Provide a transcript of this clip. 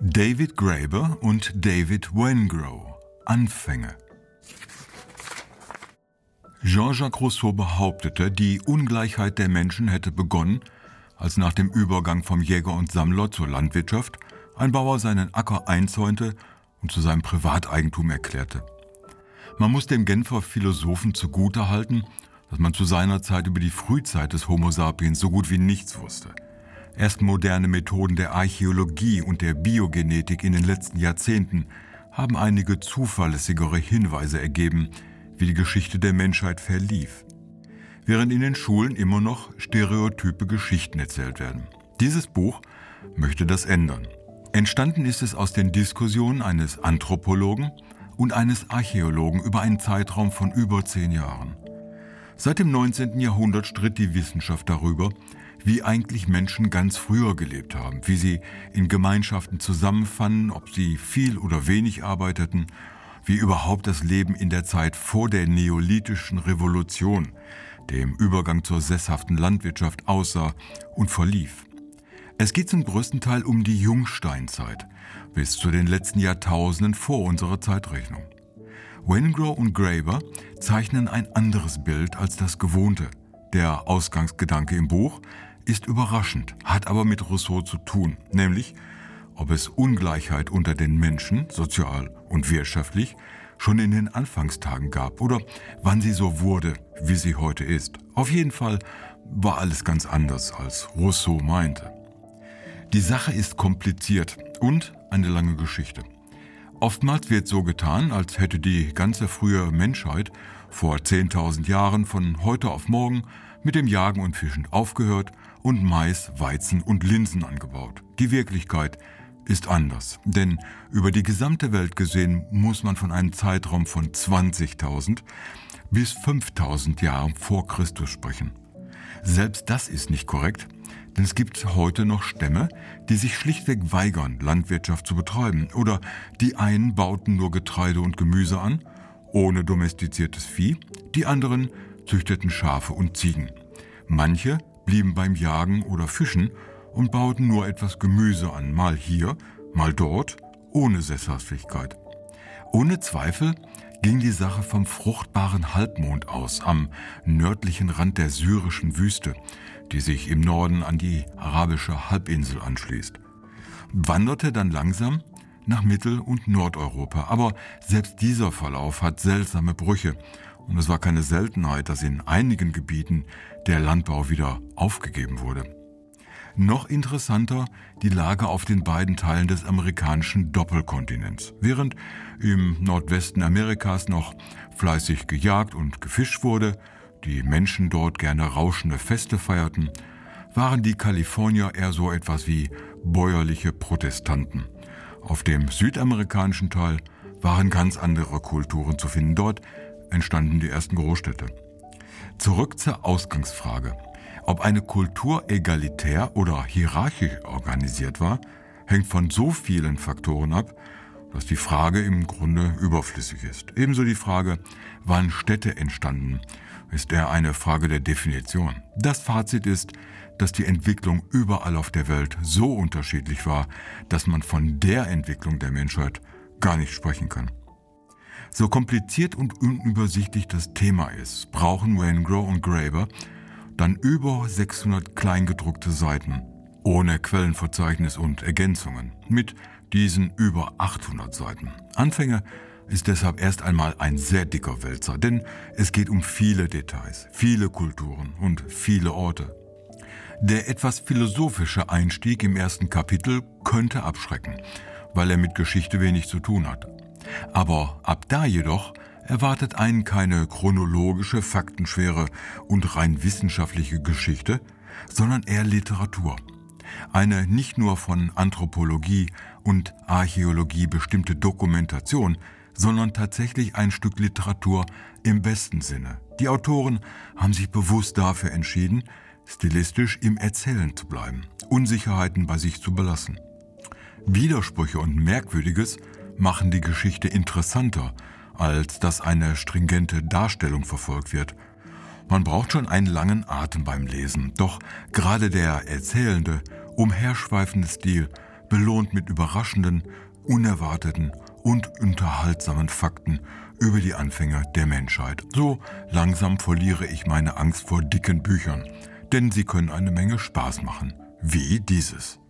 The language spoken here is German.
David Graeber und David Wengrow Anfänge Jean-Jacques Rousseau behauptete, die Ungleichheit der Menschen hätte begonnen, als nach dem Übergang vom Jäger und Sammler zur Landwirtschaft ein Bauer seinen Acker einzäunte und zu seinem Privateigentum erklärte. Man muss dem Genfer Philosophen zugutehalten, dass man zu seiner Zeit über die Frühzeit des Homo sapiens so gut wie nichts wusste. Erst moderne Methoden der Archäologie und der Biogenetik in den letzten Jahrzehnten haben einige zuverlässigere Hinweise ergeben, wie die Geschichte der Menschheit verlief. Während in den Schulen immer noch stereotype Geschichten erzählt werden. Dieses Buch möchte das ändern. Entstanden ist es aus den Diskussionen eines Anthropologen und eines Archäologen über einen Zeitraum von über zehn Jahren. Seit dem 19. Jahrhundert stritt die Wissenschaft darüber, wie eigentlich Menschen ganz früher gelebt haben, wie sie in Gemeinschaften zusammenfanden, ob sie viel oder wenig arbeiteten, wie überhaupt das Leben in der Zeit vor der neolithischen Revolution, dem Übergang zur sesshaften Landwirtschaft aussah und verlief. Es geht zum größten Teil um die Jungsteinzeit, bis zu den letzten Jahrtausenden vor unserer Zeitrechnung. Wengrow und Graeber zeichnen ein anderes Bild als das gewohnte. Der Ausgangsgedanke im Buch ist überraschend, hat aber mit Rousseau zu tun, nämlich ob es Ungleichheit unter den Menschen, sozial und wirtschaftlich, schon in den Anfangstagen gab oder wann sie so wurde, wie sie heute ist. Auf jeden Fall war alles ganz anders, als Rousseau meinte. Die Sache ist kompliziert und eine lange Geschichte. Oftmals wird so getan, als hätte die ganze frühe Menschheit vor 10.000 Jahren von heute auf morgen mit dem Jagen und Fischen aufgehört und Mais, Weizen und Linsen angebaut. Die Wirklichkeit ist anders, denn über die gesamte Welt gesehen muss man von einem Zeitraum von 20.000 bis 5.000 Jahren vor Christus sprechen. Selbst das ist nicht korrekt, denn es gibt heute noch Stämme, die sich schlichtweg weigern, Landwirtschaft zu betreiben. Oder die einen bauten nur Getreide und Gemüse an, ohne domestiziertes Vieh, die anderen züchteten Schafe und Ziegen. Manche blieben beim Jagen oder Fischen und bauten nur etwas Gemüse an, mal hier, mal dort, ohne Sesshaftigkeit. Ohne Zweifel ging die Sache vom fruchtbaren Halbmond aus, am nördlichen Rand der syrischen Wüste, die sich im Norden an die arabische Halbinsel anschließt. Wanderte dann langsam nach Mittel- und Nordeuropa. Aber selbst dieser Verlauf hat seltsame Brüche. Und es war keine Seltenheit, dass in einigen Gebieten der Landbau wieder aufgegeben wurde. Noch interessanter die Lage auf den beiden Teilen des amerikanischen Doppelkontinents. Während im Nordwesten Amerikas noch fleißig gejagt und gefischt wurde, die Menschen dort gerne rauschende Feste feierten, waren die Kalifornier eher so etwas wie bäuerliche Protestanten. Auf dem südamerikanischen Teil waren ganz andere Kulturen zu finden. Dort entstanden die ersten Großstädte. Zurück zur Ausgangsfrage. Ob eine Kultur egalitär oder hierarchisch organisiert war, hängt von so vielen Faktoren ab, dass die Frage im Grunde überflüssig ist. Ebenso die Frage, wann Städte entstanden ist eher eine Frage der Definition. Das Fazit ist, dass die Entwicklung überall auf der Welt so unterschiedlich war, dass man von der Entwicklung der Menschheit gar nicht sprechen kann. So kompliziert und unübersichtlich das Thema ist, brauchen Waingrow und Graeber dann über 600 kleingedruckte Seiten, ohne Quellenverzeichnis und Ergänzungen, mit diesen über 800 Seiten. Anfänger ist deshalb erst einmal ein sehr dicker Wälzer, denn es geht um viele Details, viele Kulturen und viele Orte. Der etwas philosophische Einstieg im ersten Kapitel könnte abschrecken, weil er mit Geschichte wenig zu tun hat. Aber ab da jedoch erwartet einen keine chronologische, faktenschwere und rein wissenschaftliche Geschichte, sondern eher Literatur. Eine nicht nur von Anthropologie und Archäologie bestimmte Dokumentation, sondern tatsächlich ein Stück Literatur im besten Sinne. Die Autoren haben sich bewusst dafür entschieden, stilistisch im Erzählen zu bleiben, Unsicherheiten bei sich zu belassen. Widersprüche und Merkwürdiges machen die Geschichte interessanter, als dass eine stringente Darstellung verfolgt wird. Man braucht schon einen langen Atem beim Lesen, doch gerade der erzählende, umherschweifende Stil belohnt mit überraschenden, unerwarteten und unterhaltsamen Fakten über die Anfänger der Menschheit. So langsam verliere ich meine Angst vor dicken Büchern, denn sie können eine Menge Spaß machen, wie dieses.